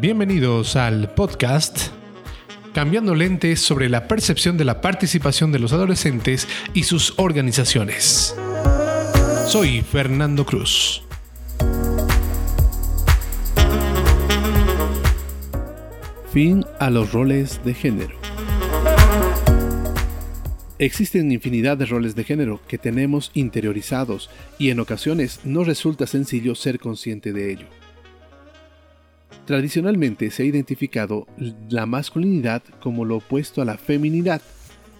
Bienvenidos al podcast Cambiando lentes sobre la percepción de la participación de los adolescentes y sus organizaciones. Soy Fernando Cruz. Fin a los roles de género. Existen infinidad de roles de género que tenemos interiorizados y en ocasiones no resulta sencillo ser consciente de ello. Tradicionalmente se ha identificado la masculinidad como lo opuesto a la feminidad,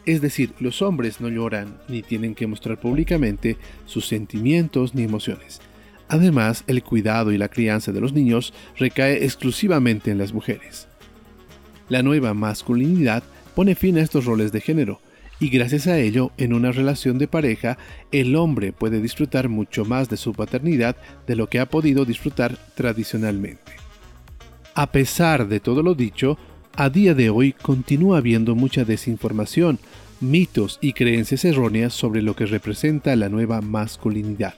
es decir, los hombres no lloran ni tienen que mostrar públicamente sus sentimientos ni emociones. Además, el cuidado y la crianza de los niños recae exclusivamente en las mujeres. La nueva masculinidad pone fin a estos roles de género, y gracias a ello, en una relación de pareja, el hombre puede disfrutar mucho más de su paternidad de lo que ha podido disfrutar tradicionalmente. A pesar de todo lo dicho, a día de hoy continúa habiendo mucha desinformación, mitos y creencias erróneas sobre lo que representa la nueva masculinidad.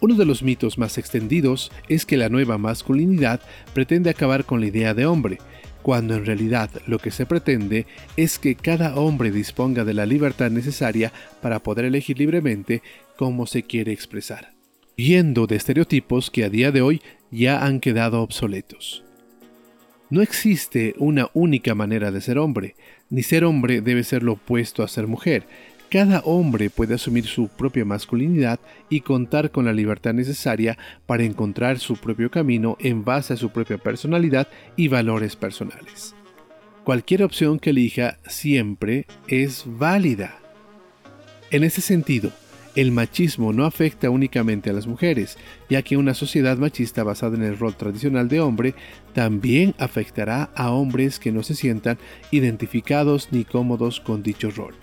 Uno de los mitos más extendidos es que la nueva masculinidad pretende acabar con la idea de hombre, cuando en realidad lo que se pretende es que cada hombre disponga de la libertad necesaria para poder elegir libremente cómo se quiere expresar, yendo de estereotipos que a día de hoy ya han quedado obsoletos. No existe una única manera de ser hombre, ni ser hombre debe ser lo opuesto a ser mujer. Cada hombre puede asumir su propia masculinidad y contar con la libertad necesaria para encontrar su propio camino en base a su propia personalidad y valores personales. Cualquier opción que elija siempre es válida. En ese sentido, el machismo no afecta únicamente a las mujeres, ya que una sociedad machista basada en el rol tradicional de hombre también afectará a hombres que no se sientan identificados ni cómodos con dicho rol.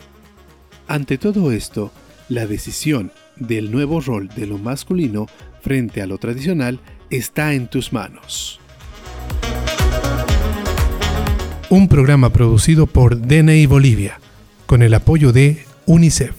Ante todo esto, la decisión del nuevo rol de lo masculino frente a lo tradicional está en tus manos. Un programa producido por DNI Bolivia, con el apoyo de UNICEF.